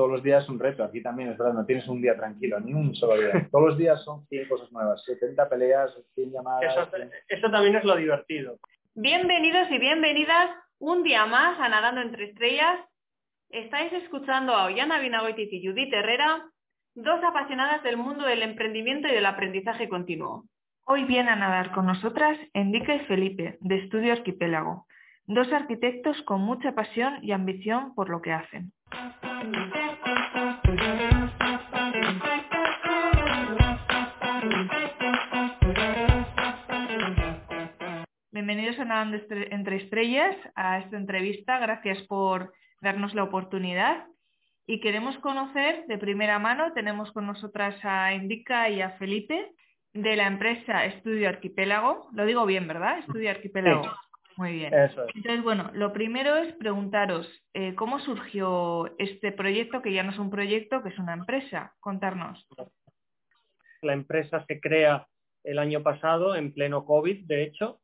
todos los días es un reto. Aquí también es verdad, no tienes un día tranquilo, ni un solo día. Todos los días son 100 cosas nuevas, 70 peleas, 100 llamadas. Eso, eso también es lo divertido. Bienvenidos y bienvenidas un día más a Nadando entre Estrellas. Estáis escuchando a Ollana Vinagoitis y Judith Herrera, dos apasionadas del mundo del emprendimiento y del aprendizaje continuo. Hoy vienen a nadar con nosotras Endica y Felipe, de Estudio Arquipélago, dos arquitectos con mucha pasión y ambición por lo que hacen. Bienvenidos a Nadando entre Estrellas, a esta entrevista. Gracias por darnos la oportunidad. Y queremos conocer de primera mano, tenemos con nosotras a Indica y a Felipe de la empresa Estudio Arquipélago. Lo digo bien, ¿verdad? Estudio Arquipélago. Muy bien. Entonces, bueno, lo primero es preguntaros, eh, ¿cómo surgió este proyecto, que ya no es un proyecto, que es una empresa? Contarnos. La empresa se crea el año pasado, en pleno COVID, de hecho.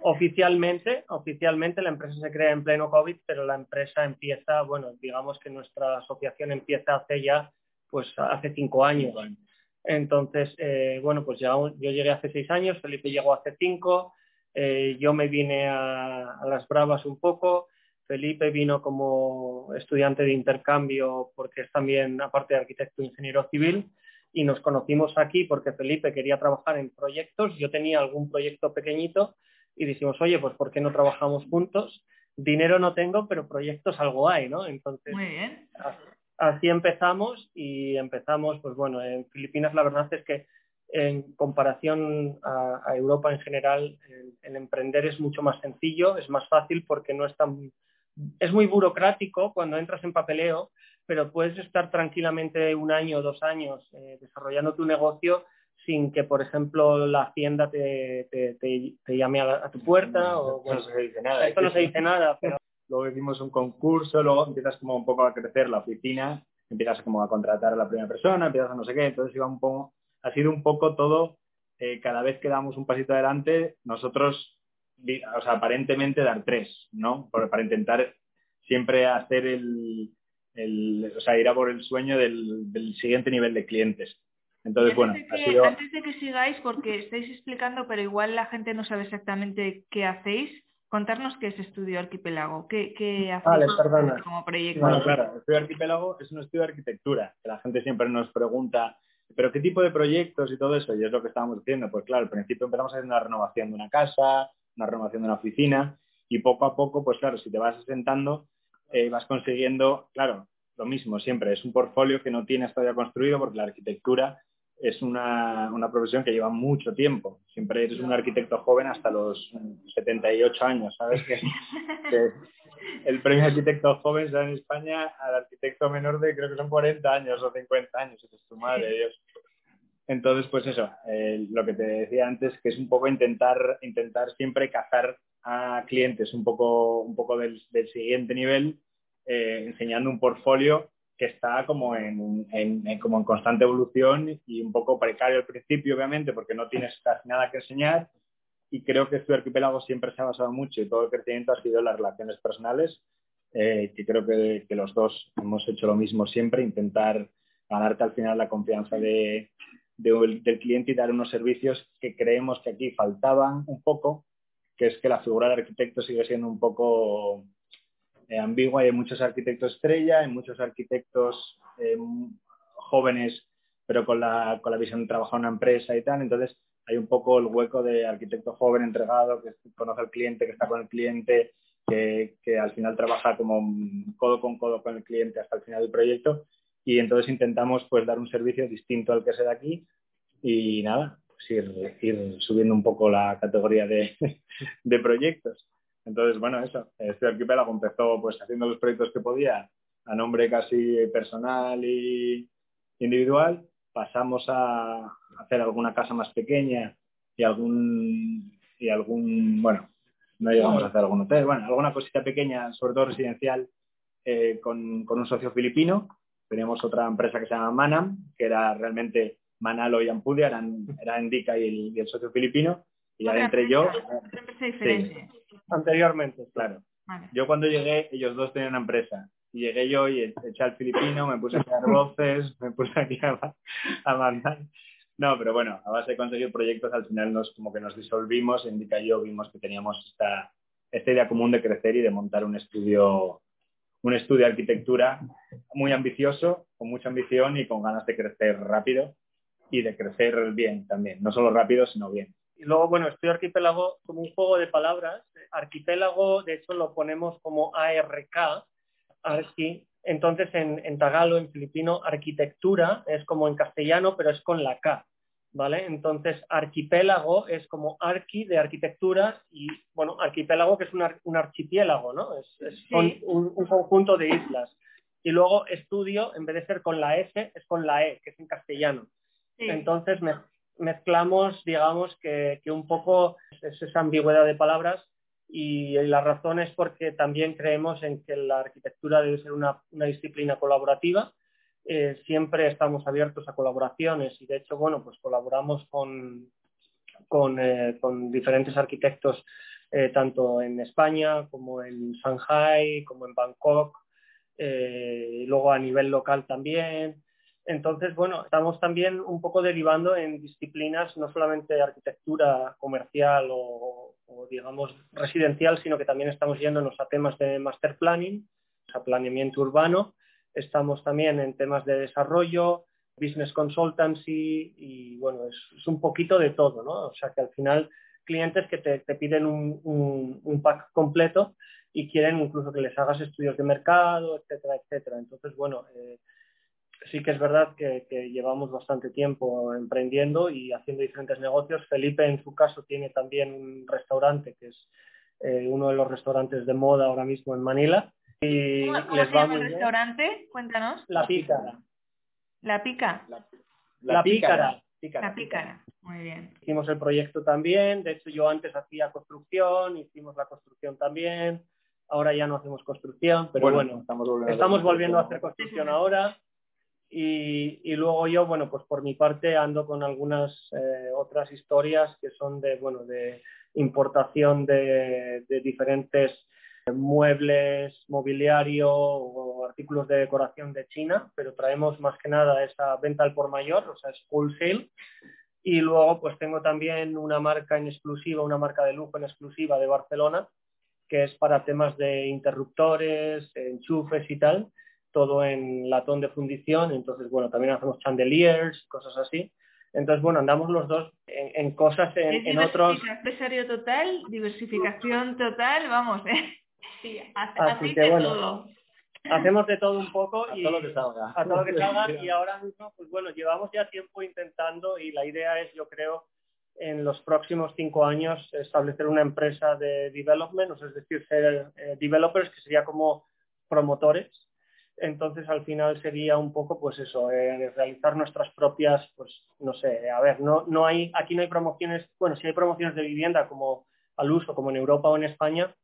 Oficialmente, oficialmente la empresa se crea en pleno COVID, pero la empresa empieza, bueno, digamos que nuestra asociación empieza hace ya, pues hace cinco años. Entonces, eh, bueno, pues ya, yo llegué hace seis años, Felipe llegó hace cinco, eh, yo me vine a, las bravas un poco, Felipe vino como estudiante de intercambio porque es también, aparte de arquitecto, ingeniero civil, y nos conocimos aquí porque Felipe quería trabajar en proyectos, yo tenía algún proyecto pequeñito y dijimos, oye, pues ¿por qué no trabajamos juntos? Dinero no tengo, pero proyectos algo hay, ¿no? Entonces, así empezamos y empezamos, pues bueno, en Filipinas la verdad es que en comparación a, Europa en general, el, emprender es mucho más sencillo, es más fácil porque no es tan... Es muy burocrático cuando entras en papeleo, pero puedes estar tranquilamente un año o dos años eh, desarrollando tu negocio sin que, por ejemplo, la hacienda te, te, llame a, tu puerta. o, no se dice nada. Esto no se dice nada, pero... Luego hicimos un concurso, luego empiezas como un poco a crecer la oficina, empiezas como a contratar a la primera persona, empiezas a no sé qué, entonces iba un poco ha sido un poco todo, eh, cada vez que damos un pasito adelante, nosotros, o sea, aparentemente dar tres, ¿no? para intentar siempre hacer el, o sea, ir a por el sueño del, siguiente nivel de clientes. Entonces, bueno, ha sido... Antes de que sigáis, porque estáis explicando, pero igual la gente no sabe exactamente qué hacéis, contarnos qué es Estudio Arquipélago, qué, qué hacéis como proyecto. Bueno, claro, Estudio Arquipélago es un estudio de arquitectura, que la gente siempre nos pregunta pero ¿qué tipo de proyectos y todo eso? Y es lo que estábamos diciendo. Pues claro, al principio empezamos haciendo una renovación de una casa, una renovación de una oficina y poco a poco, pues claro, si te vas asentando, eh, vas consiguiendo, claro, lo mismo siempre, es un portfolio que no tienes todavía construido porque la arquitectura es una, profesión que lleva mucho tiempo. Siempre eres un arquitecto joven hasta los 78 años, ¿sabes? que el premio arquitecto joven en España al arquitecto menor de creo que son 40 años o 50 años, es tu madre. Entonces, pues eso, eh, lo que te decía antes, que es un poco intentar, intentar siempre cazar a clientes un poco, un poco del, siguiente nivel, eh, enseñando un portfolio que está como en, como en constante evolución y un poco precario al principio, obviamente, porque no tienes casi nada que enseñar, y creo que este arquipélago siempre se ha basado mucho y todo el crecimiento ha sido en las relaciones personales, eh, que creo que, los dos hemos hecho lo mismo siempre, intentar ganarte al final la confianza de, del cliente y dar unos servicios que creemos que aquí faltaban un poco, que es que la figura del arquitecto sigue siendo un poco eh, ambigua y hay muchos arquitectos estrella, hay muchos arquitectos eh, jóvenes, pero con la, con la visión de trabajar en una empresa y tal. Entonces, hay un poco el hueco de arquitecto joven entregado, que conoce al cliente, que está con el cliente, que, al final trabaja como codo con codo con el cliente hasta el final del proyecto. Y entonces intentamos pues dar un servicio distinto al que se da aquí y nada, pues ir, subiendo un poco la categoría de, proyectos. Entonces, bueno, eso, este arquipélago empezó pues haciendo los proyectos que podía a nombre casi personal y individual pasamos a hacer alguna casa más pequeña y algún, y algún bueno, no llegamos a hacer algún hotel, bueno, alguna cosita pequeña, sobre todo residencial, eh, con, un socio filipino. Teníamos otra empresa que se llama Manam, que era realmente Manalo y Ampudia, eran, era Indica y el, socio filipino. Y ya entre yo... diferente. Anteriormente, claro. Yo cuando llegué, ellos dos tenían una empresa y llegué yo y eché al filipino, me puse a crear voces, me puse aquí a, a mandar. No, pero bueno, a base de conseguir proyectos al final nos como que nos disolvimos, Indica y yo vimos que teníamos esta, esta idea común de crecer y de montar un estudio un estudio de arquitectura muy ambicioso, con mucha ambición y con ganas de crecer rápido y de crecer bien también, no solo rápido, sino bien. Y luego, bueno, estudio arquipélago como un juego de palabras. Arquipélago, de hecho, lo ponemos como ARK, arqui. Entonces, en, en tagalo, en filipino, arquitectura es como en castellano, pero es con la K. ¿vale? Entonces, arquipélago es como arqui de arquitectura y, bueno, arquipélago que es un, un archipiélago, ¿no? Es, un, conjunto de islas. Y luego estudio, en vez de ser con la S, es con la E, que es en castellano. Entonces, mezclamos, digamos, que, un poco es esa ambigüedad de palabras y la razón es porque también creemos en que la arquitectura debe ser una disciplina colaborativa eh, siempre estamos abiertos a colaboraciones y de hecho, bueno, pues colaboramos con, con, eh, diferentes arquitectos eh, tanto en España como en Shanghai, como en Bangkok, y luego a nivel local también. Entonces, bueno, estamos también un poco derivando en disciplinas no solamente arquitectura comercial o, digamos residencial, sino que también estamos yéndonos a temas de master planning, a planeamiento urbano, Estamos también en temas de desarrollo, business consultancy y bueno, es, un poquito de todo, ¿no? O sea que al final clientes que te, piden un, pack completo y quieren incluso que les hagas estudios de mercado, etcétera, etcétera. Entonces, bueno, eh, sí que es verdad que, llevamos bastante tiempo emprendiendo y haciendo diferentes negocios. Felipe, en su caso, tiene también un restaurante que es eh, uno de los restaurantes de moda ahora mismo en Manila y ¿Cómo, les se llama el restaurante? Cuéntanos. La Pícara. ¿La Pica? La, Pícara. La Pícara. Muy bien. Hicimos el proyecto también. De hecho, yo antes hacía construcción, hicimos la construcción también. Ahora ya no hacemos construcción, pero bueno, estamos volviendo, a hacer construcción ahora. Y, luego yo, bueno, pues por mi parte ando con algunas eh, otras historias que son de, bueno, de importación de, de diferentes muebles, mobiliario o artículos de decoración de China, pero traemos más que nada esa venta al por mayor, o sea, es wholesale. Y luego pues tengo también una marca en exclusiva, una marca de lujo en exclusiva de Barcelona, que es para temas de interruptores, enchufes y tal, todo en latón de fundición. Entonces, bueno, también hacemos chandeliers, cosas así. Entonces, bueno, andamos los dos en, cosas en, en otros... Empresario total, diversificación total, vamos, ¿eh? Sí, Así que bueno, hacemos de todo un poco y a todo lo que salga. A todo lo que salga y ahora mismo, pues bueno, llevamos ya tiempo intentando y la idea es, yo creo, en los próximos cinco años establecer una empresa de development, es decir, ser eh, developers, que sería como promotores. Entonces, al final sería un poco, pues eso, eh, realizar nuestras propias, pues no sé, a ver, no, no hay, aquí no hay promociones, bueno, sí hay promociones de vivienda como al uso, como en Europa o en España,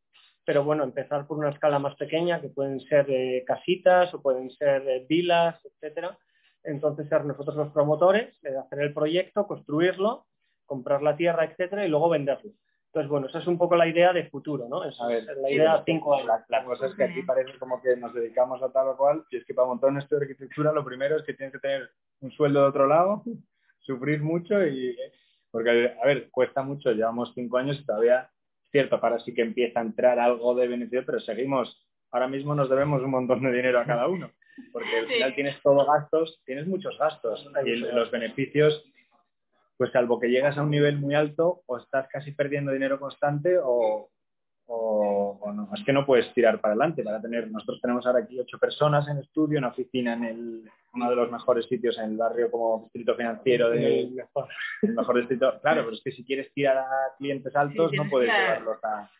pero bueno, empezar por una escala más pequeña, que pueden ser eh, casitas o pueden ser eh, vilas, etcétera. Entonces ser nosotros los promotores, de hacer el proyecto, construirlo, comprar la tierra, etcétera, y luego venderlo. Entonces, bueno, esa es un poco la idea de futuro, ¿no? Esa es la idea a cinco años. La, cosa es que aquí parece como que nos dedicamos a tal o cual, y es que para montar un estudio de arquitectura lo primero es que tienes que tener un sueldo de otro lado, sufrir mucho y... Porque, a ver, cuesta mucho, llevamos cinco años y todavía cierto, para sí que empieza a entrar algo de beneficio, pero seguimos, ahora mismo nos debemos un montón de dinero a cada uno, porque al final tienes todo gastos, tienes muchos gastos y los beneficios, pues salvo que llegas a un nivel muy alto o estás casi perdiendo dinero constante o, o, no. Es que no puedes tirar para adelante. Para tener, nosotros tenemos ahora aquí ocho personas en estudio, una oficina en el, uno de los mejores sitios en el barrio como distrito financiero del mejor. El mejor distrito. Claro, pero es que si quieres tirar a clientes altos no puedes llevarlos a,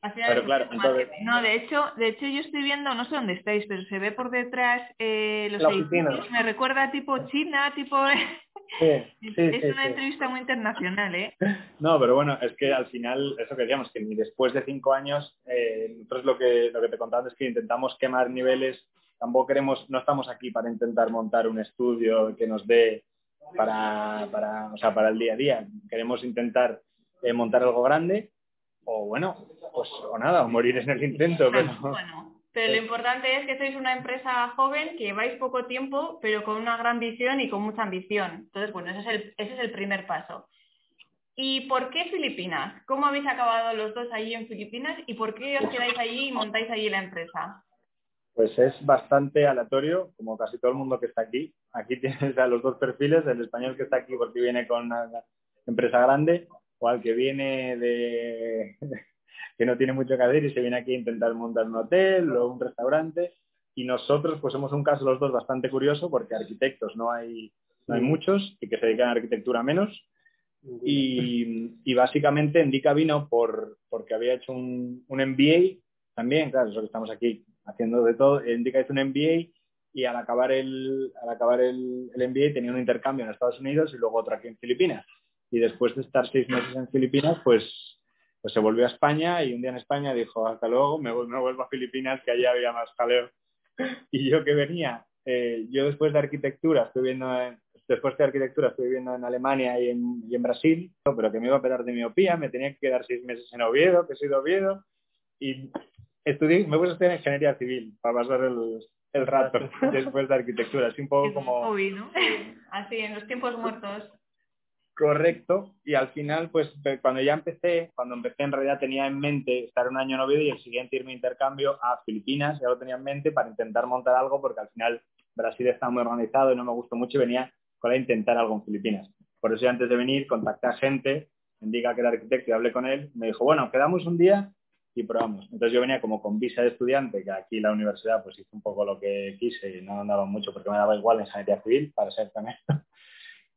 pero claro, entonces... No, de hecho, de hecho yo estoy viendo, no sé dónde estáis, pero se ve por detrás eh, los edificios. Me recuerda tipo China, tipo... es una entrevista muy internacional, ¿eh? No, pero bueno, es que al final, eso que decíamos, que ni después de cinco años, eh, nosotros lo que, lo que te contaba es que intentamos quemar niveles, tampoco queremos, no estamos aquí para intentar montar un estudio que nos dé para, para, o sea, para el día a día. Queremos intentar eh, montar algo grande o bueno, pues o nada, o morir en el intento. Pero... Bueno, Pero lo importante es que sois una empresa joven, que lleváis poco tiempo, pero con una gran visión y con mucha ambición. Entonces, bueno, ese es el, ese es el primer paso. ¿Y por qué Filipinas? ¿Cómo habéis acabado los dos allí en Filipinas y por qué os quedáis allí y montáis allí la empresa? Pues es bastante aleatorio, como casi todo el mundo que está aquí. Aquí tienes a los dos perfiles, el español que está aquí porque viene con una empresa grande o al que viene de que no tiene mucho que hacer y se viene aquí a intentar montar un hotel o un restaurante. Y nosotros pues somos un caso los dos bastante curioso porque arquitectos no hay, no hay muchos y que se dedican a arquitectura menos y, básicamente Indica vino por, porque había hecho un, un MBA también, claro, eso que estamos aquí haciendo de todo. Indica hizo un MBA y al acabar el, al acabar el, el MBA tenía un intercambio en Estados Unidos y luego otro aquí en Filipinas. Y después de estar seis meses en Filipinas, pues, pues se volvió a España y un día en España dijo, hasta luego, me, me vuelvo a Filipinas, que allí había más jaleo. Y yo que venía, eh, yo después de arquitectura estoy viendo Después de arquitectura estoy viviendo en Alemania y en, y en, Brasil, pero que me iba a operar de miopía, me tenía que quedar seis meses en Oviedo, que soy de Oviedo, y estudié, me puse a estudiar ingeniería civil para pasar el, el rato después de arquitectura. Así un poco como... ¿no? Así, en los tiempos muertos. Correcto. Y al final, pues cuando ya empecé, cuando empecé en realidad tenía en mente estar un año en Oviedo y el siguiente irme intercambio a Filipinas, ya lo tenía en mente para intentar montar algo porque al final Brasil está muy organizado y no me gustó mucho y venía para intentar algo en Filipinas. Por eso antes de venir contacté a gente, indica que era arquitecto y hablé con él, me dijo, bueno, quedamos un día y probamos. Entonces yo venía como con visa de estudiante, que aquí la universidad pues hizo un poco lo que quise y no andaba mucho porque me daba igual en ingeniería civil, para ser también.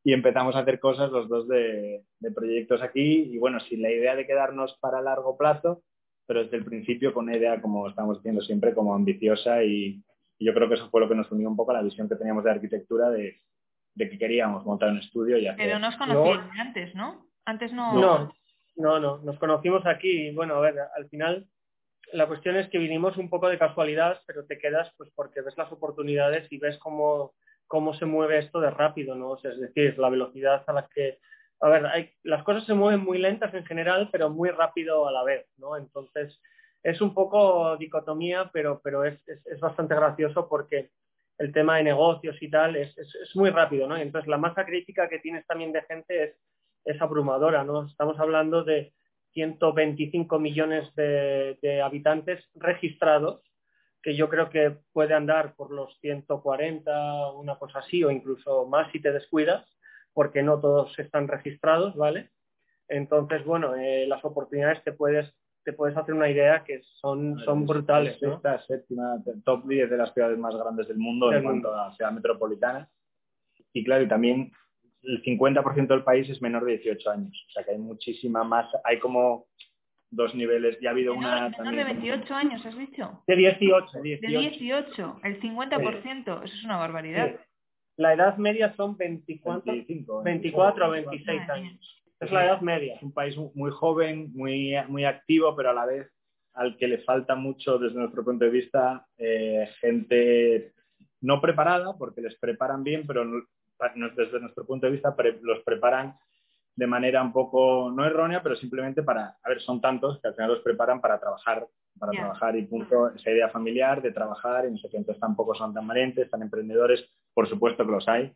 Y empezamos a hacer cosas los dos de, proyectos aquí. Y bueno, sin la idea de quedarnos para largo plazo, pero desde el principio con una idea, como estamos diciendo siempre, como ambiciosa. Y, y yo creo que eso fue lo que nos unió un poco a la visión que teníamos de arquitectura de de que queríamos montar un estudio y hacer... Pero no os conocíais antes, ¿no? Antes no... No, no, no, nos conocimos aquí y bueno, a ver, al final la cuestión es que vinimos un poco de casualidad, pero te quedas pues porque ves las oportunidades y ves cómo, cómo se mueve esto de rápido, ¿no? es decir, la velocidad a la que... A ver, las cosas se mueven muy lentas en general, pero muy rápido a la vez, ¿no? Entonces, es un poco dicotomía, pero, pero es, es, bastante gracioso porque el tema de negocios y tal es, es, muy rápido, ¿no? Entonces la masa crítica que tienes también de gente es, es abrumadora, ¿no? Estamos hablando de 125 millones de, habitantes registrados, que yo creo que puede andar por los 140, una cosa así, o incluso más si te descuidas, porque no todos están registrados, ¿vale? Entonces, bueno, eh, las oportunidades te puedes te puedes hacer una idea que son, son brutales. ¿no? Esta séptima, top 10 de las ciudades más grandes del mundo en cuanto a ciudad metropolitana. Y claro, y también el 50% del país es menor de 18 años. O sea que hay muchísima más, hay como dos niveles. Ya ha habido una... Menor de 28 años, has dicho. De 18. De 18, el 50%. Eso es una barbaridad. La edad media son 24, 24 o 26 años. Es la edad media. Es un país muy joven, muy, muy activo, pero a la vez al que le falta mucho desde nuestro punto de vista eh, gente no preparada, porque les preparan bien, pero desde nuestro punto de vista los preparan de manera un poco no errónea, pero simplemente para, a ver, son tantos que al final los preparan para trabajar, para trabajar y punto, esa idea familiar de trabajar, y no sé qué, entonces tampoco son tan valientes, tan emprendedores, por supuesto que los hay,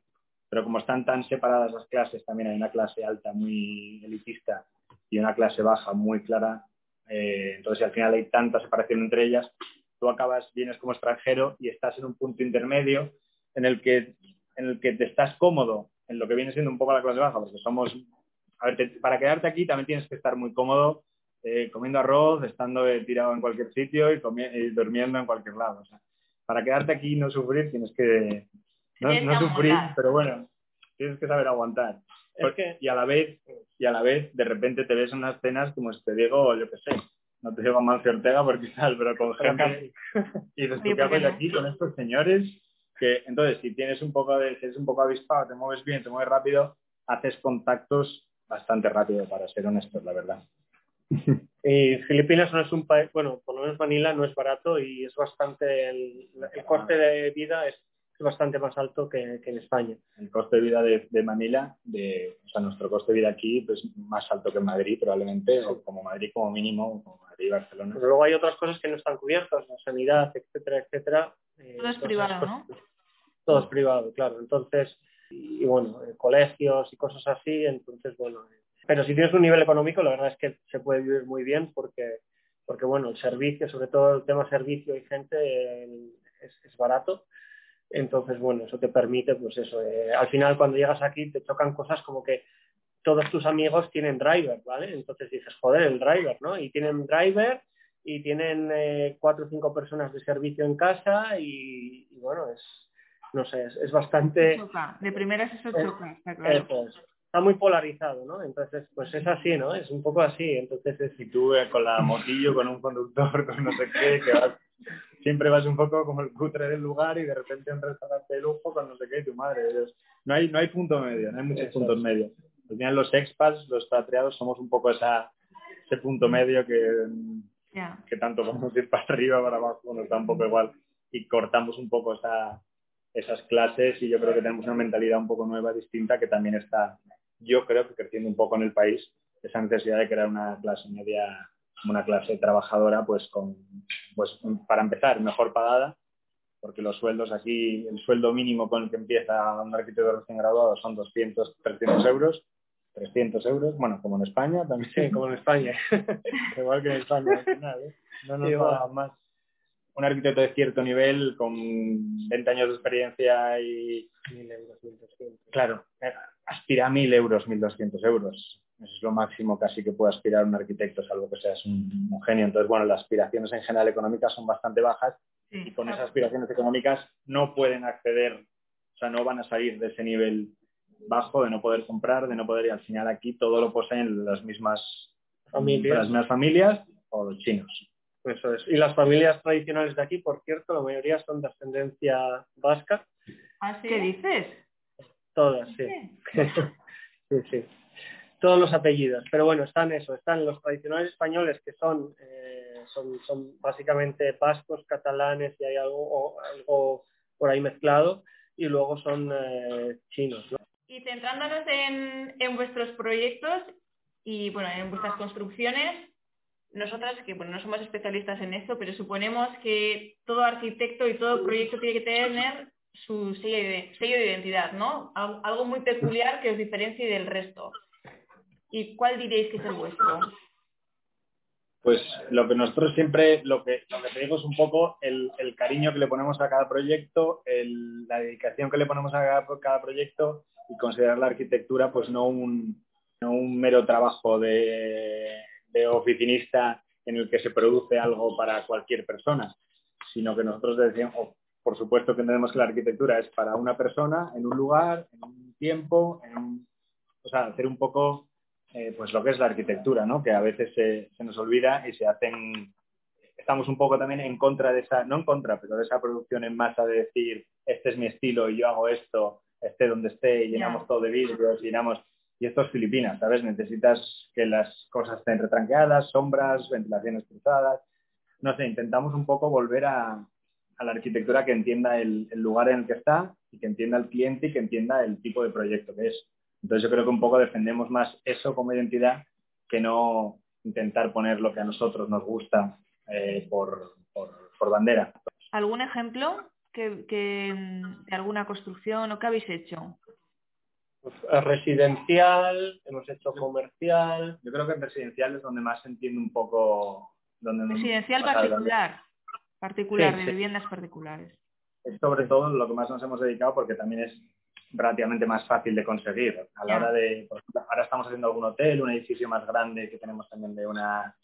pero como están tan separadas las clases, también hay una clase alta muy elitista y una clase baja muy clara, eh, entonces al final hay tanta separación entre ellas, tú acabas, vienes como extranjero y estás en un punto intermedio en el que, en el que te estás cómodo en lo que viene siendo un poco la clase baja, porque somos, a ver, para quedarte aquí también tienes que estar muy cómodo eh, comiendo arroz, estando eh, tirado en cualquier sitio y, y, durmiendo en cualquier lado. O sea, para quedarte aquí y no sufrir tienes que, no, no sufrir, pero bueno, tienes que saber aguantar. y a la vez, y a la vez, de repente te ves en unas cenas como te digo, yo qué sé, no te digo Mancio Ortega porque tal, pero con gente y dices, ¿qué hago aquí con estos señores? Que entonces, si tienes un poco de, si eres un poco avispado, te mueves bien, te mueves rápido, haces contactos bastante rápido, para ser honestos, la verdad. Y Filipinas no es un país, bueno, por lo menos Manila no es barato y es bastante, el, el coste de vida es bastante más alto que, en España. El coste de vida de, Manila, de, o sea, nuestro coste de vida aquí es pues, más alto que en Madrid probablemente, o como Madrid como mínimo, como Madrid y Barcelona. Pero luego hay otras cosas que no están cubiertas, la sanidad, etcétera, etcétera. Eh, todo es privado, ¿no? Todo es privado, claro. Entonces, y, bueno, eh, colegios y cosas así, entonces, bueno. Eh, pero si tienes un nivel económico, la verdad es que se puede vivir muy bien porque, porque bueno, el servicio, sobre todo el tema servicio y gente, es, es barato entonces, bueno, eso te permite, pues eso, eh, al final cuando llegas aquí te tocan cosas como que todos tus amigos tienen driver, ¿vale? Entonces dices, joder, el driver, ¿no? Y tienen driver y tienen eh, cuatro o cinco personas de servicio en casa y, bueno, es, no sé, es, bastante... De primeras eso choca, está claro. Está muy polarizado, ¿no? Entonces, pues es así, ¿no? Es un poco así. Entonces, es... si tú con la motillo, con un conductor, con no sé qué, que vas siempre vas un poco como el cutre del lugar y de repente un restaurante de lujo con no sé qué, tu madre. No hay, no hay punto medio, no hay muchos puntos medios. Al final los expats, los patriados, somos un poco esa, ese punto medio que, que tanto vamos a ir para arriba, para abajo, nos da un poco igual. Y cortamos un poco esa, esas clases y yo creo que tenemos una mentalidad un poco nueva, distinta, que también está, yo creo que creciendo un poco en el país, esa necesidad de crear una clase media una clase trabajadora, pues, con, pues para empezar, mejor pagada, porque los sueldos aquí, el sueldo mínimo con el que empieza un arquitecto recién graduado son 200, 300 euros, 300 euros, bueno, como en España también. Sí, como en España. Igual que en España, ¿eh? No nos pagan más. Un arquitecto de cierto nivel, con 20 años de experiencia y... 1.000 euros, 1.200. Claro, aspira a 1.000 euros, 1.200 euros. Eso es lo máximo casi que puede aspirar un arquitecto, salvo que seas un, genio. Entonces, bueno, las aspiraciones en general económicas son bastante bajas y con esas aspiraciones económicas no pueden acceder, o sea, no van a salir de ese nivel bajo de no poder comprar, de no poder, y al final aquí todo lo poseen las mismas familias, las mismas familias o los chinos. Eso es. Y las familias tradicionales de aquí, por cierto, la mayoría son de ascendencia vasca. ¿Ah, ¿Qué dices? Todas, sí. sí, sí todos los apellidos. Pero bueno, están eso, están los tradicionales españoles que son, eh, son, son, básicamente vascos, catalanes y hay algo, algo por ahí mezclado, y luego son eh, chinos. Y centrándonos en, en, vuestros proyectos y bueno, en vuestras construcciones, nosotras que bueno, no somos especialistas en esto, pero suponemos que todo arquitecto y todo proyecto tiene que tener su sello de, sello de identidad, ¿no? Algo muy peculiar que os diferencie del resto. ¿Y cuál diréis que es el vuestro? Pues lo que nosotros siempre, lo que, lo que te digo es un poco el, cariño que le ponemos a cada proyecto, la dedicación que le ponemos a cada, proyecto y considerar la arquitectura pues no un, un mero trabajo de, oficinista en el que se produce algo para cualquier persona, sino que nosotros decíamos, por supuesto que entendemos que la arquitectura es para una persona, en un lugar, en un tiempo, en o sea, hacer un poco eh, pues lo que es la arquitectura, ¿no? que a veces se, nos olvida y se hacen, estamos un poco también en contra de esa, no en contra, pero de esa producción en masa de decir, este es mi estilo y yo hago esto, esté donde esté, y llenamos todo de vidrios, llenamos... Y esto es Filipinas, ¿sabes? Necesitas que las cosas estén retranqueadas, sombras, ventilaciones cruzadas. No sé, intentamos un poco volver a, la arquitectura que entienda el, lugar en el que está y que entienda el cliente y que entienda el tipo de proyecto que es. Entonces yo creo que un poco defendemos más eso como identidad que no intentar poner lo que a nosotros nos gusta eh, por, bandera. ¿Algún ejemplo que, de alguna construcción o qué habéis hecho? Pues, residencial, hemos hecho comercial. Yo creo que en residencial es donde más se entiende un poco... Donde residencial particular, particular, de viviendas particulares. Es sobre todo lo que más nos hemos dedicado porque también es relativamente más fácil de conseguir. A la hora de, ahora estamos haciendo algún hotel, un edificio más grande que tenemos también de una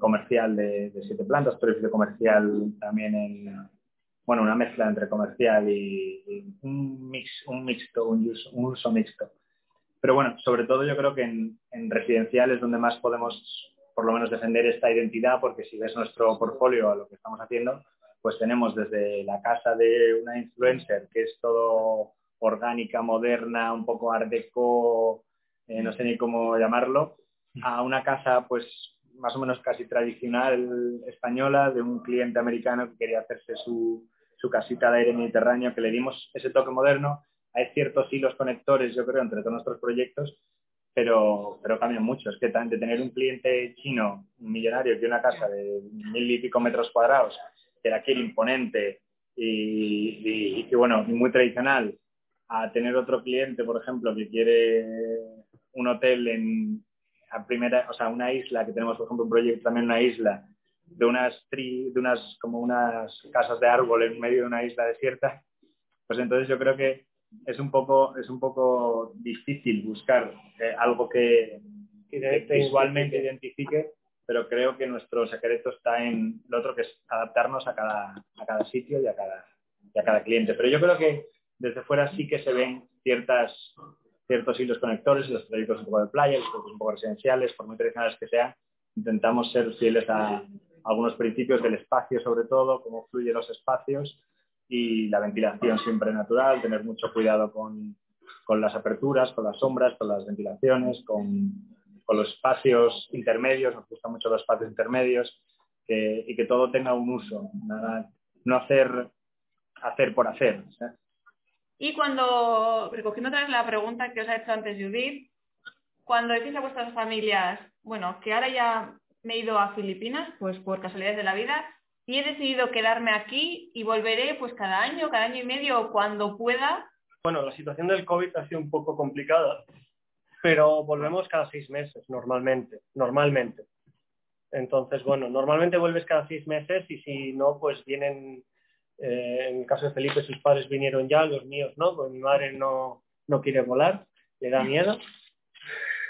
comercial de, siete plantas, otro edificio comercial también en, bueno, una mezcla entre comercial y, un mix, un mixto, un uso, mixto. Pero bueno, sobre todo yo creo que en, en residencial es donde más podemos por lo menos defender esta identidad, porque si ves nuestro portfolio a lo que estamos haciendo, pues tenemos desde la casa de una influencer, que es todo orgánica, moderna, un poco art deco, eh, no sé ni cómo llamarlo, a una casa pues más o menos casi tradicional española de un cliente americano que quería hacerse su, su casita de aire mediterráneo, que le dimos ese toque moderno. Hay ciertos hilos conectores, yo creo, entre todos nuestros proyectos, pero, pero cambian mucho. Es que de tener un cliente chino, un millonario, que una casa de mil y pico metros cuadrados, que era aquel imponente y, y, bueno, y muy tradicional, a tener otro cliente, por ejemplo, que quiere un hotel en primera, o sea, una isla, que tenemos, por ejemplo, un proyecto también en una isla, de unas, tri, de unas, como unas casas de árbol en medio de una isla desierta, pues entonces yo creo que es un poco, es un poco difícil buscar eh, algo que, visualmente identifique, pero creo que nuestro secreto está en lo otro que es adaptarnos a cada, a cada sitio y a cada, y a cada cliente. Pero yo creo que desde fuera sí que se ven ciertas, ciertos hilos conectores, los proyectos un poco de playa, los proyectos un poco residenciales, por muy tradicionales que sean, intentamos ser fieles a, algunos principios del espacio sobre todo, cómo fluyen los espacios y la ventilación siempre natural, tener mucho cuidado con, las aperturas, con las sombras, con las ventilaciones, con, los espacios intermedios, nos gustan mucho los espacios intermedios y que todo tenga un uso, no hacer, hacer por hacer. Y cuando, recogiendo otra vez la pregunta que os ha hecho antes Judith, cuando decís a vuestras familias, bueno, que ahora ya me he ido a Filipinas, pues por casualidades de la vida, y he decidido quedarme aquí y volveré pues cada año, cada año y medio, cuando pueda. Bueno, la situación del COVID ha sido un poco complicada, pero volvemos cada seis meses normalmente, normalmente. Entonces, bueno, normalmente vuelves cada seis meses y si no, pues vienen, eh, en el caso de Felipe, sus padres vinieron ya, los míos no, pues mi madre no, no quiere volar, le da miedo.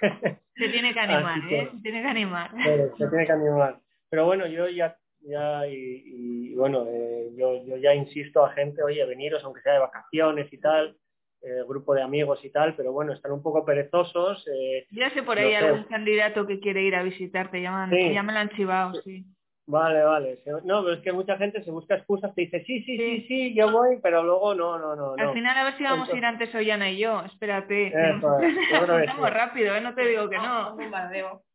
Se tiene que animar, ¿eh? Se tiene que animar. Pero, se tiene que animar. Pero bueno, yo ya, ya y, bueno, eh, yo, yo, ya insisto a gente, oye, veniros aunque sea de vacaciones y tal, eh, grupo de amigos y tal, pero bueno, están un poco perezosos. Eh, ya sé por ahí algún candidato que quiere ir a visitarte, ya me, ya me lo han chivado, sí. Vale, vale. No, pero es que mucha gente se busca excusas, te dice, sí, sí, sí, sí, yo voy, pero luego no, no, no. Al final a ver si vamos a ir antes Ollana y yo, espérate. Estamos rápido, ¿eh? no te digo que no.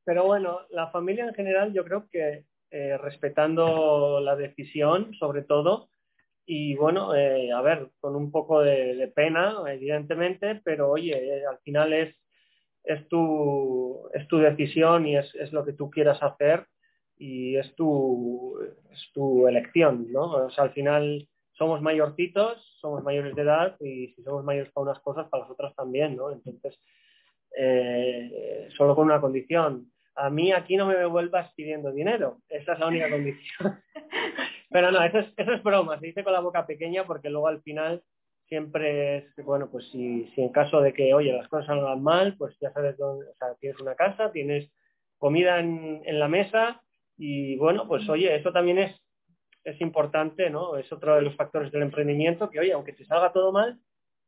Pero bueno, la familia en general yo creo que eh, respetando la decisión, sobre todo, y bueno, eh, a ver, con un poco de, pena, evidentemente, pero oye, al final es, es, tu, es tu decisión y es, es lo que tú quieras hacer y es tu, es tu elección, ¿no? O sea, al final somos mayorcitos, somos mayores de edad y si somos mayores para unas cosas, para las otras también, ¿no? Entonces, eh, solo con una condición. A mí aquí no me vuelvas pidiendo dinero. Esa es la única condición. Pero no, eso es, eso es broma. Se dice con la boca pequeña porque luego al final siempre es, bueno, pues si, si en caso de que, oye, las cosas salgan mal, pues ya sabes dónde, o sea, tienes una casa, tienes comida en, en la mesa y bueno, pues oye, eso también es, es importante, ¿no? Es otro de los factores del emprendimiento, que oye, aunque te salga todo mal,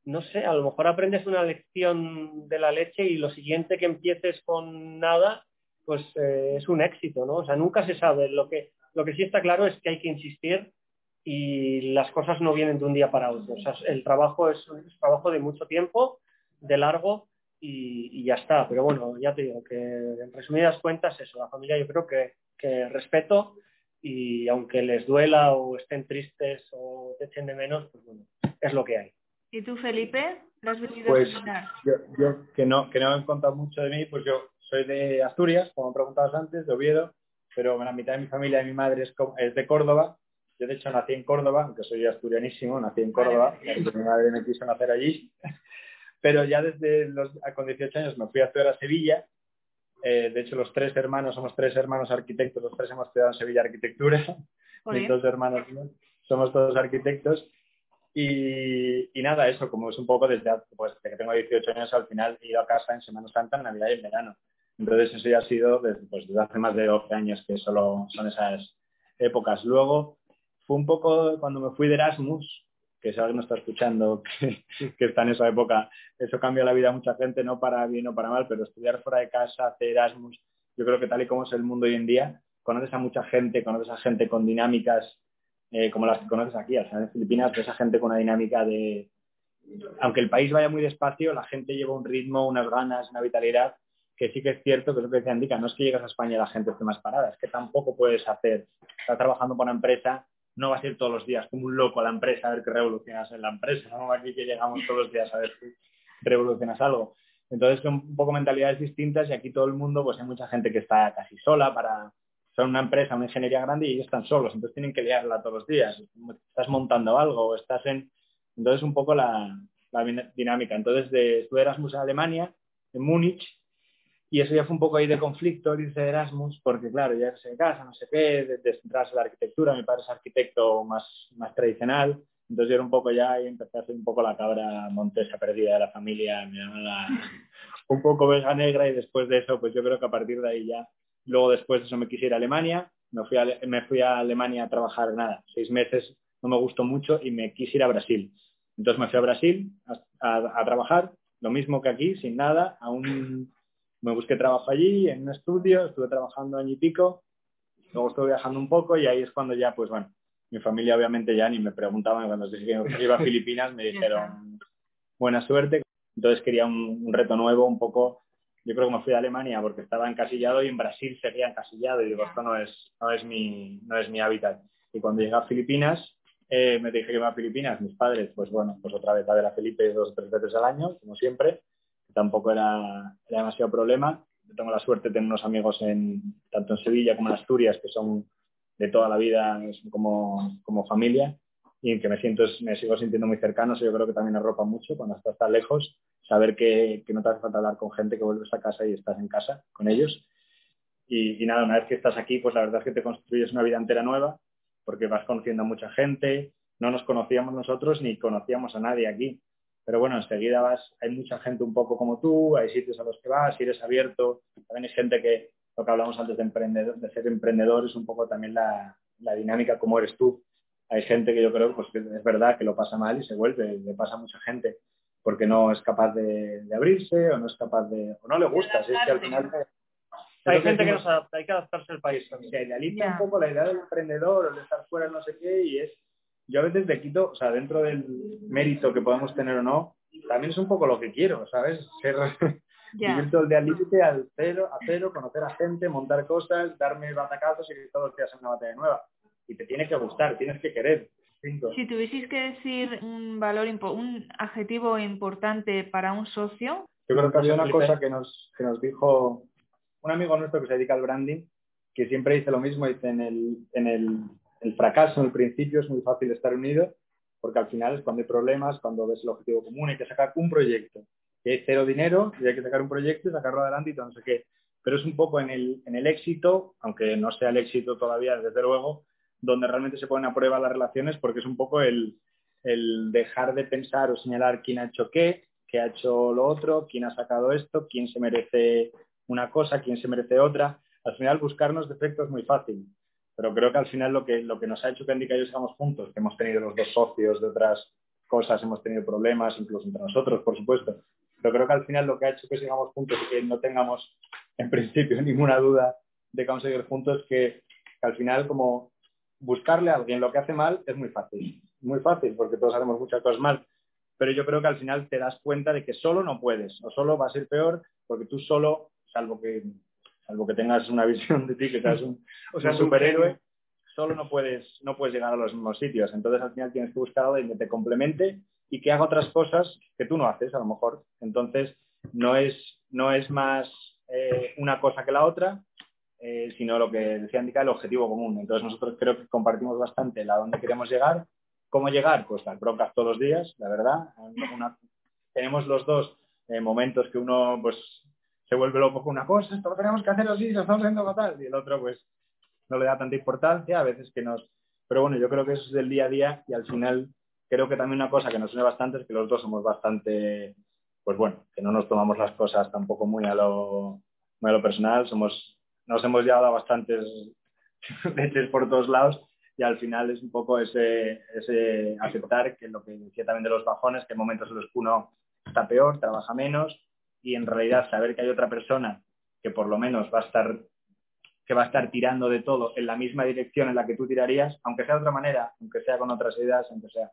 no sé, a lo mejor aprendes una lección de la leche y lo siguiente que empieces con nada, pues eh, es un éxito, ¿no? O sea, nunca se sabe. Lo que, lo que sí está claro es que hay que insistir y las cosas no vienen de un día para otro. O sea, el trabajo es un trabajo de mucho tiempo, de largo y, y, ya está. Pero bueno, ya te digo que en resumidas cuentas eso, la familia yo creo que que respeto y aunque les duela o estén tristes o te echen de menos, pues bueno, es lo que hay. ¿Y tú, Felipe? ¿Lo has pues yo, yo, que no que no me han contado mucho de mí, pues yo soy de Asturias, como preguntabas antes, de Oviedo, pero la mitad de mi familia, de mi madre es, es de Córdoba. Yo de hecho nací en Córdoba, aunque soy asturianísimo, nací en Córdoba, mi madre me quiso nacer allí. Pero ya desde los, con 18 años me fui a estudiar a Sevilla eh, de hecho, los tres hermanos, somos tres hermanos arquitectos, los tres hemos estudiado en Sevilla Arquitectura, mis dos hermanos somos todos arquitectos. Y, nada, eso, como es un poco desde, pues, desde que tengo 18 años, al final he ido a casa en Semana Santa, en Navidad y en verano. Entonces eso ya ha sido desde, pues, desde hace más de 12 años que solo son esas épocas. Luego fue un poco cuando me fui de Erasmus, que si alguien no está escuchando, que, está en esa época, eso cambia la vida a mucha gente, no para bien o para mal, pero estudiar fuera de casa, hacer Erasmus, yo creo que tal y como es el mundo hoy en día, conoces a mucha gente, conoces a gente con dinámicas eh, como las que conoces aquí, o sea, en Filipinas esa gente con una dinámica de, aunque el país vaya muy despacio, la gente lleva un ritmo, unas ganas, una vitalidad, que sí que es cierto, que es lo que decía Andica, no es que llegas a España y la gente esté más parada, es que tampoco puedes hacer, estar trabajando para una empresa no vas a ir todos los días como un loco a la empresa a ver qué revolucionas en la empresa, no aquí que llegamos todos los días a ver si revolucionas algo. Entonces son un poco mentalidades distintas y aquí todo el mundo, pues hay mucha gente que está casi sola para, son una empresa, una ingeniería grande y ellos están solos, entonces tienen que liarla todos los días. Estás montando algo, estás en... Entonces un poco la, dinámica. Entonces de, estuve Erasmus en Alemania, en Múnich, y eso ya fue un poco ahí de conflicto, irse de Erasmus, porque claro, ya se casa, no sé qué, descentrarse la arquitectura, mi padre es arquitecto más, más tradicional, entonces yo era un poco ya y empecé a ser un poco la cabra montesa perdida de la familia, mi un poco vega negra y después de eso, pues yo creo que a partir de ahí ya, luego después de eso me quise ir a Alemania, me fui a, me fui a Alemania a trabajar nada, seis meses, no me gustó mucho y me quise ir a Brasil. Entonces me fui a Brasil a, trabajar, lo mismo que aquí, sin nada, aún me busqué trabajo allí, en un estudio, estuve trabajando año y pico, luego estuve viajando un poco y ahí es cuando ya, pues bueno, mi familia obviamente ya ni me preguntaban cuando que iba a Filipinas, me dijeron buena suerte. Entonces quería un, reto nuevo, un poco, yo creo que me fui a Alemania porque estaba encasillado y en Brasil seguía encasillado y digo, esto no es, no es, mi, no es mi hábitat. Y cuando llegué a Filipinas, eh, me dije que iba a Filipinas, mis padres, pues bueno, pues otra vez a ver a Felipe dos o tres veces al año, como siempre, tampoco era, demasiado problema. Yo tengo la suerte de tener unos amigos en, tanto en Sevilla como en Asturias que son de toda la vida como, como familia y que me siento me sigo sintiendo muy cercano, yo creo que también arropa mucho cuando estás tan lejos, saber que, que, no te hace falta hablar con gente, que vuelves a casa y estás en casa con ellos. Y, y, nada, una vez que estás aquí, pues la verdad es que te construyes una vida entera nueva, porque vas conociendo a mucha gente, no nos conocíamos nosotros ni conocíamos a nadie aquí. Pero bueno, enseguida vas, hay mucha gente un poco como tú, hay sitios a los que vas, si eres abierto, también hay gente que, lo que hablamos antes de, emprendedor, de ser emprendedor es un poco también la, dinámica como eres tú. Hay gente que yo creo pues, que es verdad que lo pasa mal y se vuelve, le pasa a mucha gente porque no es capaz de, abrirse o no es capaz de, o no le gusta. es que al final hay gente que, no se adapta, hay que adaptarse al país también. Se idealiza un poco la idea del emprendedor o de estar fuera no sé qué y es, yo a veces le quito, o sea, dentro del mérito que podemos tener o no, también es un poco lo que quiero, ¿sabes? Ser, Vivir todo el día límite al cero, a cero, conocer a gente, montar cosas, darme batacazos y todos los días en una batalla nueva. Y te tiene que gustar, tienes que querer. Si tuvieseis que decir un valor, un adjetivo importante para un socio. Yo creo que había una cosa que nos, que nos dijo un amigo nuestro que se dedica al branding, que siempre dice lo mismo, dice en el, en el, el fracaso, en el principio es muy fácil estar unido, porque al final es cuando hay problemas, cuando ves el objetivo común, hay que sacar un proyecto que hay cero dinero y hay que sacar un proyecto y sacarlo adelante y todo, no sé qué. Pero es un poco en el, en el éxito, aunque no sea el éxito todavía, desde luego, donde realmente se ponen a prueba las relaciones porque es un poco el, el dejar de pensar o señalar quién ha hecho qué, qué ha hecho lo otro, quién ha sacado esto, quién se merece una cosa, quién se merece otra. Al final buscarnos defectos es muy fácil, pero creo que al final lo que, lo que nos ha hecho que Andy y yo sigamos juntos, que hemos tenido los dos socios de otras cosas, hemos tenido problemas, incluso entre nosotros, por supuesto, pero creo que al final lo que ha hecho que sigamos juntos y que no tengamos en principio ninguna duda de conseguir juntos que, que al final como buscarle a alguien lo que hace mal es muy fácil, muy fácil porque todos hacemos muchas cosas mal, pero yo creo que al final te das cuenta de que solo no puedes o solo va a ser peor porque tú solo, salvo que salvo que tengas una visión de ti que seas un, o sea, un superhéroe, solo no puedes, no puedes llegar a los mismos sitios. Entonces al final tienes que buscar a alguien que te complemente y que haga otras cosas que tú no haces a lo mejor. Entonces, no es, no es más eh, una cosa que la otra, eh, sino lo que decía Andica, el objetivo común. Entonces, nosotros creo que compartimos bastante la dónde queremos llegar. ¿Cómo llegar? Pues las broncas todos los días, la verdad. tenemos los dos eh, momentos que uno pues se vuelve loco con una cosa, esto lo tenemos que hacer así, se estamos haciendo fatal, y el otro pues no le da tanta importancia, a veces que nos... Pero bueno, yo creo que eso es del día a día y al final creo que también una cosa que nos une bastante es que los dos somos bastante, pues bueno, que no nos tomamos las cosas tampoco muy a lo, a lo personal, somos, nos hemos llevado a bastantes leches por todos lados y al final es un poco ese, ese aceptar que lo que decía también de los bajones, que en momentos en los que uno está peor, trabaja menos y en realidad saber que hay otra persona que por lo menos va a estar que va a estar tirando de todo en la misma dirección en la que tú tirarías, aunque sea de otra manera, aunque sea con otras ideas, aunque sea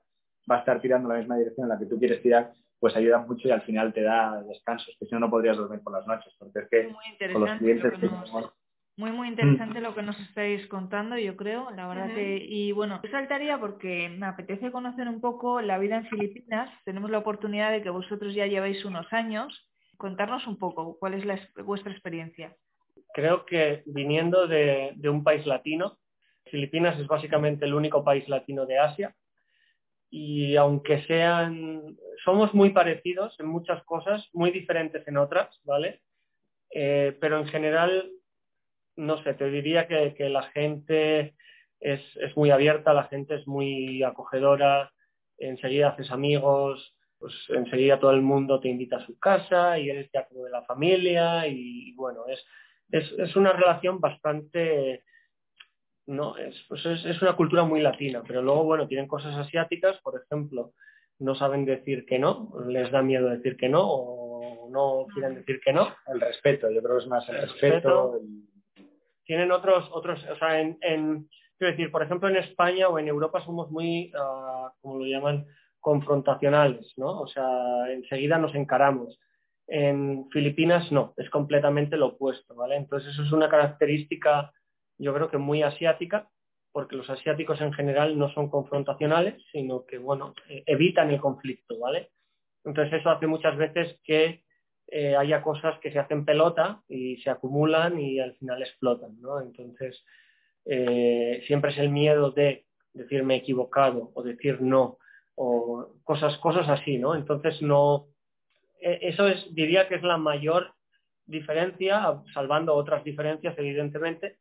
va a estar tirando en la misma dirección en la que tú quieres tirar, pues ayuda mucho y al final te da descansos, que si no, no podrías dormir por las noches, porque es que con los clientes que Muy, muy interesante lo que nos estáis contando, yo creo, la verdad que... Y bueno, yo saltaría porque me apetece conocer un poco la vida en Filipinas. Tenemos la oportunidad de que vosotros ya lleváis unos años. Contarnos un poco cuál es la, vuestra experiencia. Creo que viniendo de, un país latino, Filipinas es básicamente el único país latino de Asia y aunque sean, somos muy parecidos en muchas cosas, muy diferentes en otras, ¿vale? Eh, pero en general, no sé, te diría que, que la gente es, es, muy abierta, la gente es muy acogedora, enseguida haces amigos, pues enseguida todo el mundo te invita a su casa y eres ya como de la familia y, bueno, es, es, es una relación bastante no es, pues es, es, una cultura muy latina, pero luego, bueno, tienen cosas asiáticas, por ejemplo, no saben decir que no, les da miedo decir que no o no quieren decir que no. El respeto, yo creo que es más el, respeto. Tienen otros, otros, o sea, en, en, quiero decir, por ejemplo, en España o en Europa somos muy, uh, como lo llaman, confrontacionales, ¿no? O sea, enseguida nos encaramos. En Filipinas no, es completamente lo opuesto, ¿vale? Entonces eso es una característica yo creo que muy asiática, porque los asiáticos en general no son confrontacionales, sino que, bueno, eh, evitan el conflicto, ¿vale? Entonces eso hace muchas veces que eh, haya cosas que se hacen pelota y se acumulan y al final explotan, ¿no? Entonces eh, siempre es el miedo de decir me he equivocado o decir no o cosas, cosas así, ¿no? Entonces no, e, eso es, diría que es la mayor diferencia, salvando otras diferencias evidentemente,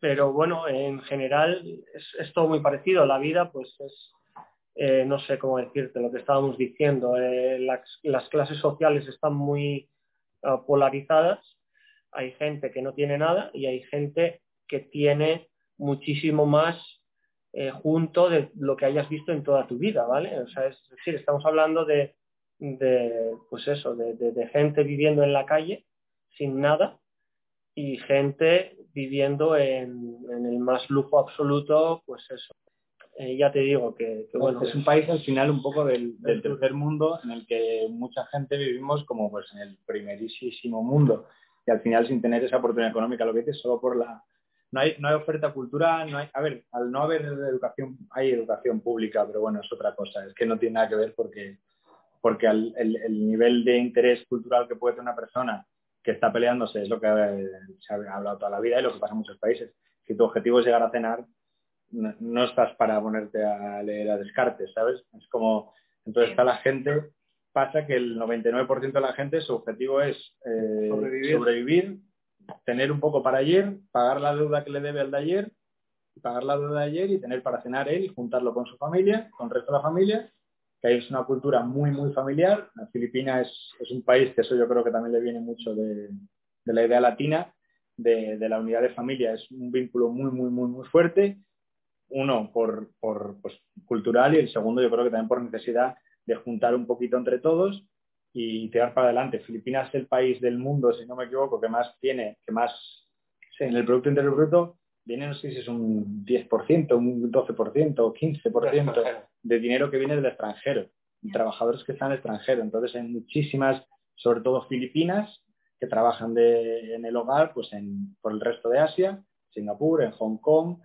pero bueno, en general es, es todo muy parecido. La vida, pues es, eh, no sé cómo decirte, lo que estábamos diciendo. Eh, las, las, clases sociales están muy uh, polarizadas. Hay gente que no tiene nada y hay gente que tiene muchísimo más eh, junto de lo que hayas visto en toda tu vida, ¿vale? O sea, es decir, estamos hablando de, de pues eso, de, de, de gente viviendo en la calle sin nada y gente viviendo en, en, el más lujo absoluto, pues eso. Eh, ya te digo que, que bueno, es un país al final un poco del, del, tercer mundo en el que mucha gente vivimos como pues en el primerísimo mundo y al final sin tener esa oportunidad económica, lo que dices, solo por la... No hay, no hay oferta cultural, no hay... A ver, al no haber educación, hay educación pública, pero bueno, es otra cosa, es que no tiene nada que ver porque, porque al, el, el nivel de interés cultural que puede tener una persona que está peleándose es lo que se ha hablado toda la vida y lo que pasa en muchos países. Si tu objetivo es llegar a cenar, no, no estás para ponerte a leer a Descartes, ¿sabes? Es como, entonces está la gente, pasa que el 99% de la gente su objetivo es eh, sobrevivir. sobrevivir. Tener un poco para ayer, pagar la deuda que le debe al de ayer, pagar la deuda de ayer y tener para cenar él y juntarlo con su familia, con el resto de la familia que ahí es una cultura muy, muy familiar. La Filipina es, es, un país que eso yo creo que también le viene mucho de, la idea latina, de, de, la unidad de familia. Es un vínculo muy, muy, muy, muy fuerte. Uno, por, por pues, cultural y el segundo, yo creo que también por necesidad de juntar un poquito entre todos y tirar para adelante. Filipinas es el país del mundo, si no me equivoco, que más tiene, que más sí, en el Producto Interior Bruto viene, no sé si es un 10%, un 12% o 15% de dinero que viene del extranjero, trabajadores que están en el extranjero. Entonces hay muchísimas, sobre todo filipinas, que trabajan de, en el hogar pues en, por el resto de Asia, Singapur, en Hong Kong,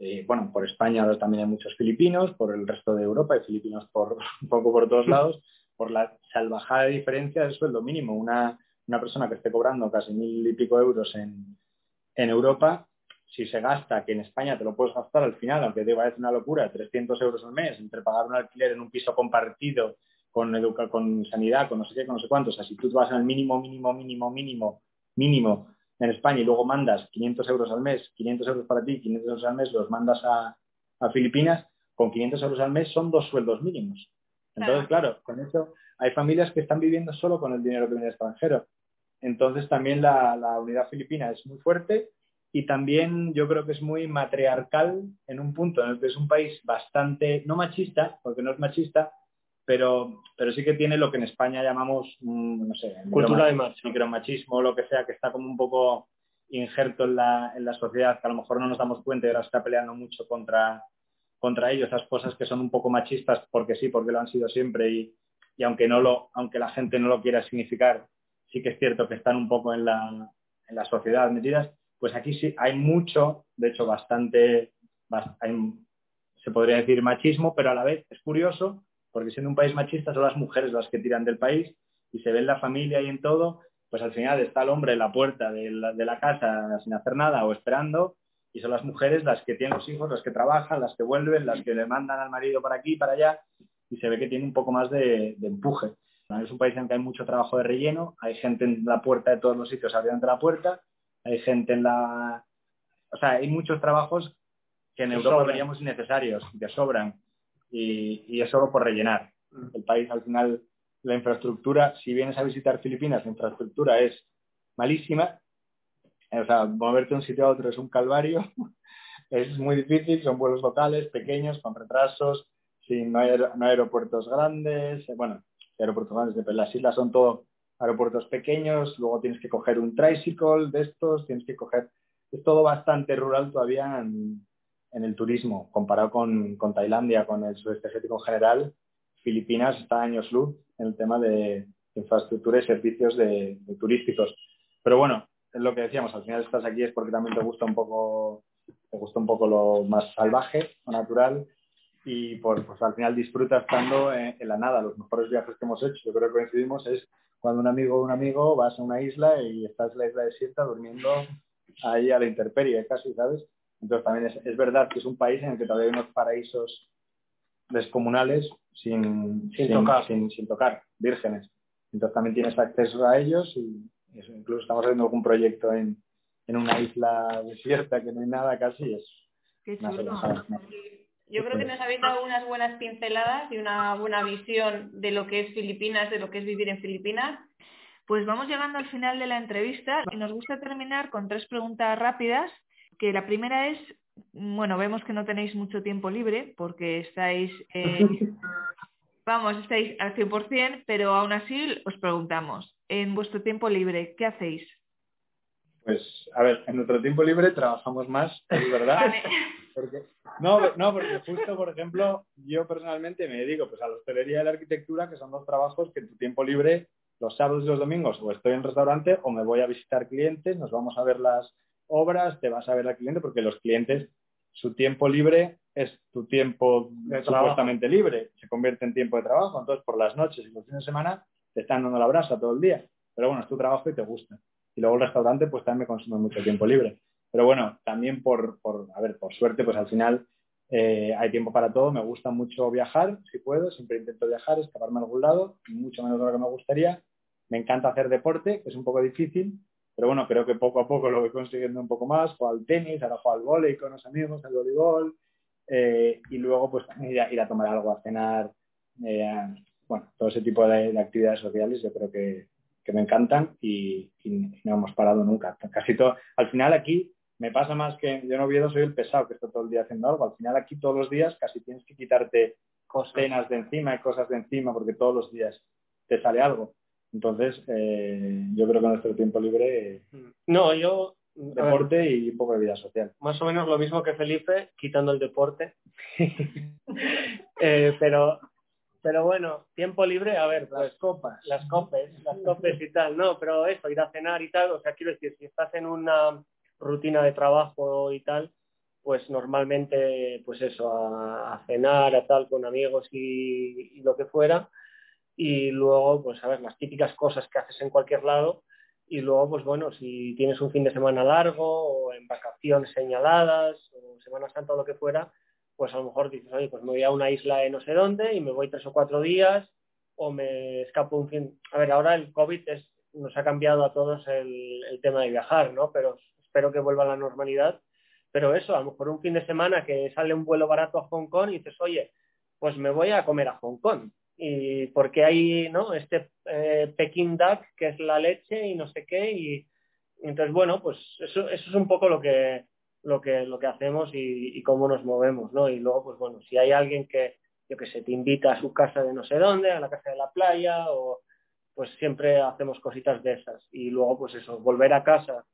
eh, bueno, por España también hay muchos filipinos, por el resto de Europa hay filipinos por un poco por todos lados, por la salvajada diferencia del sueldo mínimo. Una, persona que esté cobrando casi mil y pico euros en, Europa si se gasta, que en España te lo puedes gastar al final, aunque te parece una locura, 300 euros al mes, entre pagar un alquiler en un piso compartido con sanidad, con no sé qué, con no sé cuántos, o sea, si tú vas al mínimo, mínimo, mínimo, mínimo, mínimo en España y luego mandas 500 euros al mes, 500 euros para ti, 500 euros al mes, los mandas a, a Filipinas, con 500 euros al mes son dos sueldos mínimos. Entonces, claro, con eso hay familias que están viviendo solo con el dinero que viene del extranjero. Entonces, también la, la unidad filipina es muy fuerte y también yo creo que es muy matriarcal en un punto en el que es un país bastante, no machista, porque no es machista, pero, pero sí que tiene lo que en España llamamos, mm, no sé, cultura de macho. micromachismo, lo que sea, que está como un poco injerto en la, en la sociedad, que a lo mejor no nos damos cuenta y ahora está peleando mucho contra, contra ello, esas cosas que son un poco machistas porque sí, porque lo han sido siempre y, y aunque, no lo, aunque la gente no lo quiera significar, sí que es cierto que están un poco en la, en la sociedad metidas pues aquí sí hay mucho, de hecho bastante, se podría decir machismo, pero a la vez es curioso porque siendo un país machista son las mujeres las que tiran del país y se ve en la familia y en todo, pues al final está el hombre en la puerta de la, casa sin hacer nada o esperando y son las mujeres las que tienen los hijos, las que trabajan, las que vuelven, las que le mandan al marido para aquí, para allá y se ve que tiene un poco más de, empuje. Es un país en el que hay mucho trabajo de relleno, hay gente en la puerta de todos los sitios abriendo la puerta, hay gente en la... O sea, hay muchos trabajos que en Europa veríamos innecesarios, que sobran y, es solo por rellenar. Mm. El país al final, la infraestructura, si vienes a visitar Filipinas, la infraestructura es malísima. O sea, moverte de un sitio a otro es un calvario. es muy difícil, son vuelos locales, pequeños, con retrasos, sin, no, hay, aeropuertos grandes. Bueno, aeropuertos grandes, de las islas son todo aeropuertos pequeños, luego tienes que coger un tricycle de estos, tienes que coger... Es todo bastante rural todavía en, el turismo, comparado con, Tailandia, con el sudeste asiático en general, Filipinas está años luz en el tema de infraestructura y servicios de, turísticos. Pero bueno, es lo que decíamos, al final estás aquí es porque también te gusta un poco, te gusta un poco lo más salvaje o natural y por, pues al final disfrutas estando en, la nada. Los mejores viajes que hemos hecho, yo creo que coincidimos, es cuando un amigo o un amigo vas a una isla y estás en la isla desierta durmiendo ahí a la intemperie casi, ¿sabes? Entonces también es, verdad que es un país en el que todavía hay unos paraísos descomunales sin, tocar. Sin, tocar, vírgenes. Entonces también tienes acceso a ellos y incluso estamos haciendo algún proyecto en, una isla desierta que no hay nada casi. Es Qué Yo creo que nos habéis dado unas buenas pinceladas y una buena visión de lo que es Filipinas, de lo que es vivir en Filipinas. Pues vamos llegando al final de la entrevista y nos gusta terminar con tres preguntas rápidas que la primera es, bueno, vemos que no tenéis mucho tiempo libre porque estáis, eh, vamos, estáis al 100%, pero aún así os preguntamos, en vuestro tiempo libre, ¿qué hacéis? Pues, a ver, en nuestro tiempo libre trabajamos más, es verdad. no, no, porque justo, por ejemplo, yo personalmente me dedico pues, a la hostelería y la arquitectura, que son dos trabajos que en tu tiempo libre, los sábados y los domingos, o estoy en restaurante o me voy a visitar clientes, nos vamos a ver las, obras, te vas a ver al cliente porque los clientes, su tiempo libre es tu tiempo supuestamente libre, se convierte en tiempo de trabajo, entonces por las noches y los fines de semana te están dando la brasa todo el día, pero bueno, es tu trabajo y te gusta. Y luego el restaurante pues también me consume mucho tiempo libre. Pero bueno, también por, por a ver, por suerte pues al final eh, hay tiempo para todo, me gusta mucho viajar, si puedo, siempre intento viajar, escaparme a algún lado, mucho menos de lo que me gustaría. Me encanta hacer deporte, que es un poco difícil, pero bueno, creo que poco a poco lo voy consiguiendo un poco más. Juego al tenis, ahora juego al volei con los amigos, al voleibol. Eh, y luego pues ir a, ir a, tomar algo, a cenar. Eh, bueno, todo ese tipo de, actividades sociales yo creo que, me encantan y, no hemos parado nunca. Casi todo. Al final aquí me pasa más que yo no Oviedo soy el pesado que está todo el día haciendo algo. Al final aquí todos los días casi tienes que quitarte cenas de encima y cosas de encima porque todos los días te sale algo. Entonces, eh, yo creo que nuestro tiempo libre... No, yo... Deporte y un poco de vida social. Más o menos lo mismo que Felipe, quitando el deporte. Eh, pero, pero bueno, tiempo libre, a ver, las copas. Las copes, las copes y tal, no, pero eso, ir a cenar y tal, o sea, quiero decir, si estás en una rutina de trabajo y tal, pues normalmente, pues eso, a, cenar, a tal, con amigos y lo que fuera, y luego, pues a ver, las típicas cosas que haces en cualquier lado. Y luego, pues bueno, si tienes un fin de semana largo o en vacaciones señaladas o Semana Santa o lo que fuera, pues a lo mejor dices, oye, pues me voy a una isla de no sé dónde y me voy tres o cuatro días o me escapo un fin. A ver, ahora el COVID nos ha cambiado a todos el, el tema de viajar, ¿no? Pero espero que vuelva a la normalidad. Pero eso, a lo mejor un fin de semana que sale un vuelo barato a Hong Kong y dices, oye, pues me voy a comer a Hong Kong y porque hay ¿no? este eh, Peking Duck que es la leche y no sé qué y, entonces bueno pues eso, eso es un poco lo que lo que lo que hacemos y, cómo nos movemos no y luego pues bueno si hay alguien que yo que sé te invita a su casa de no sé dónde a la casa de la playa o pues siempre hacemos cositas de esas y luego pues eso volver a casa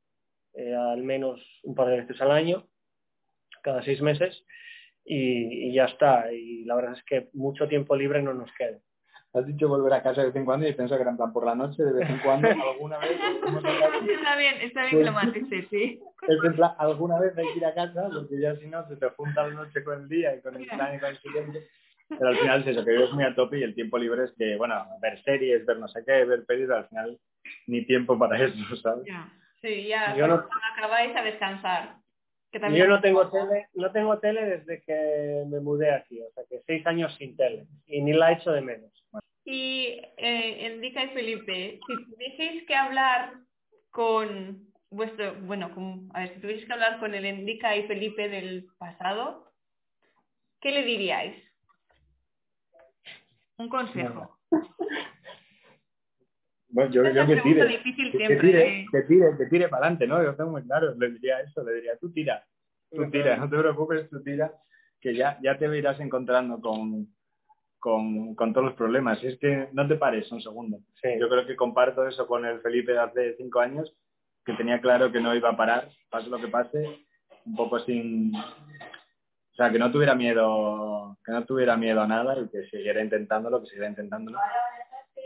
eh, al menos un par de veces al año cada seis meses y, ya está. Y la verdad es que mucho tiempo libre no nos queda. Has dicho volver a casa de vez en cuando y pienso que era en plan por la noche, de vez en cuando, alguna vez. está bien, está bien que lo matices, sí. Es en plan, alguna vez hay que ir a casa, porque ya si no se te junta la noche con el día y con el plan y con el siguiente. Pero al final es eso, que vives muy a tope y el tiempo libre es que, bueno, ver series, ver no sé qué, ver pelis, al final ni tiempo para eso, ¿sabes? Sí, ya Yo no... acabáis a descansar. Yo no tengo tele, no tengo tele desde que me mudé aquí, o sea que seis años sin tele y ni la he hecho de menos. Y eh, Enrica y Felipe, si tuvieseis que hablar con vuestro, bueno, a ver, si tuvieseis que hablar con el Enrica y Felipe del pasado, ¿qué le diríais? Un consejo. Bueno, yo creo que tire, que, tire, que tire, que tire para adelante, ¿no? Yo tengo muy claro, le diría eso, le diría, tú tira, tú tira, no te preocupes, tú tira, que ya, ya te irás encontrando con, con, con, todos los problemas. Y es que no te pares un segundo. Yo creo que comparto eso con el Felipe de hace cinco años, que tenía claro que no iba a parar, pase lo que pase, un poco sin... O sea, que no tuviera miedo, que no tuviera miedo a nada y que siguiera intentándolo, que siguiera intentándolo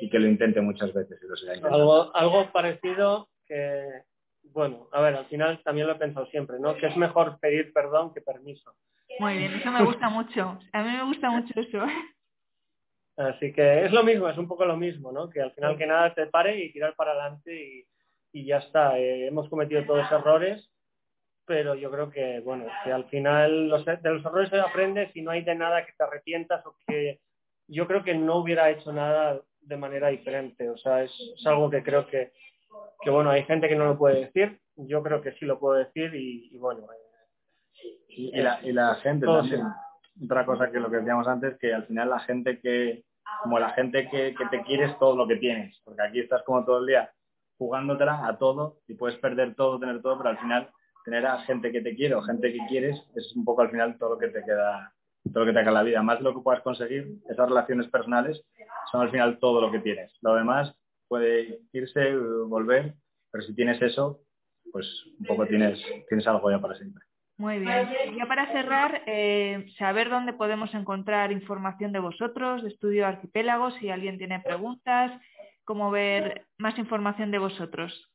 y que lo intente muchas veces y Algo, algo parecido que, bueno, a ver, al final también lo he pensado siempre, ¿no? Que es mejor pedir perdón que permiso. Muy bien, eso me gusta mucho. A mí me gusta mucho eso. Así que es lo mismo, es un poco lo mismo, ¿no? Que al final que nada te pare y tirar para adelante y, y ya está. Eh, hemos cometido todos errores, pero yo creo que, bueno, que al final los, de los errores se aprendes y no hay de nada que te arrepientas o que yo creo que no hubiera hecho nada de manera diferente. O sea, es, algo que creo que, que, bueno, hay gente que no lo puede decir, yo creo que sí lo puedo decir y, bueno. y, la, y la gente también. Otra cosa que lo que decíamos antes, que al final la gente que, como la gente que, te quieres todo lo que tienes, porque aquí estás como todo el día jugándotela a todo y puedes perder todo, tener todo, pero al final tener a gente que te quiere o gente que quieres es un poco al final todo lo que te queda todo lo que te en la vida. Más de lo que puedas conseguir, esas relaciones personales son al final todo lo que tienes. Lo demás puede irse, volver, pero si tienes eso, pues un poco tienes, tienes algo ya para siempre. Muy bien. Ya para cerrar, eh, saber dónde podemos encontrar información de vosotros, de Estudio Arquipélagos, si alguien tiene preguntas, cómo ver más información de vosotros.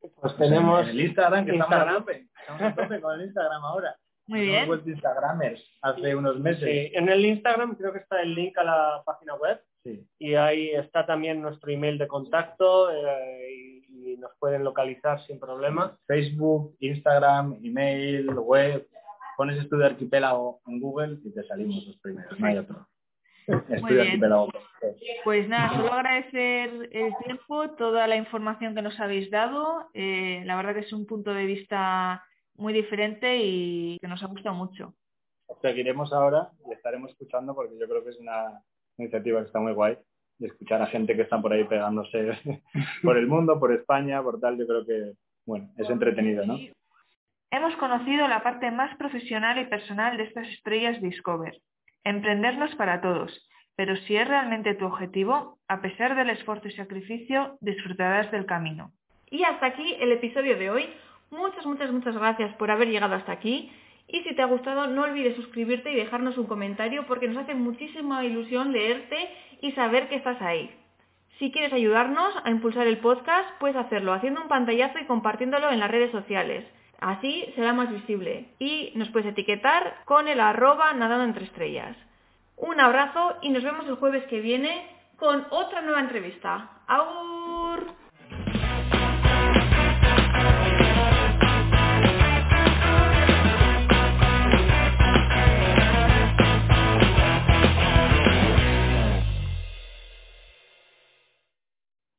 Pues tenemos el Instagram, que Instagram. estamos a tope. Estamos a tope con el Instagram ahora. Muy bien. Hemos Instagramers hace unos meses. Sí, en el Instagram creo que está el link a la página web. Sí. Y ahí está también nuestro email de contacto eh, y nos pueden localizar sin problema. Facebook, Instagram, email, web. Pones Estudio Arquipélago en Google y te salimos los primeros, no hay otro. Estudio Arquipélago. Pues nada, solo agradecer el tiempo, toda la información que nos habéis dado. Eh, la verdad que es un punto de vista muy diferente y que nos ha gustado mucho. Seguiremos ahora y estaremos escuchando porque yo creo que es una iniciativa que está muy guay y escuchar a gente que está por ahí pegándose por el mundo, por España, por tal, yo creo que, bueno, es entretenido, ¿no? Hemos conocido la parte más profesional y personal de estas estrellas Discover. Emprendernos para todos, pero si es realmente tu objetivo, a pesar del esfuerzo y sacrificio, disfrutarás del camino. Y hasta aquí el episodio de hoy. Muchas, muchas, muchas gracias por haber llegado hasta aquí. Y si te ha gustado, no olvides suscribirte y dejarnos un comentario porque nos hace muchísima ilusión leerte y saber que estás ahí. Si quieres ayudarnos a impulsar el podcast, puedes hacerlo haciendo un pantallazo y compartiéndolo en las redes sociales. Así será más visible. Y nos puedes etiquetar con el arroba nadando entre estrellas. Un abrazo y nos vemos el jueves que viene con otra nueva entrevista. ¡Au!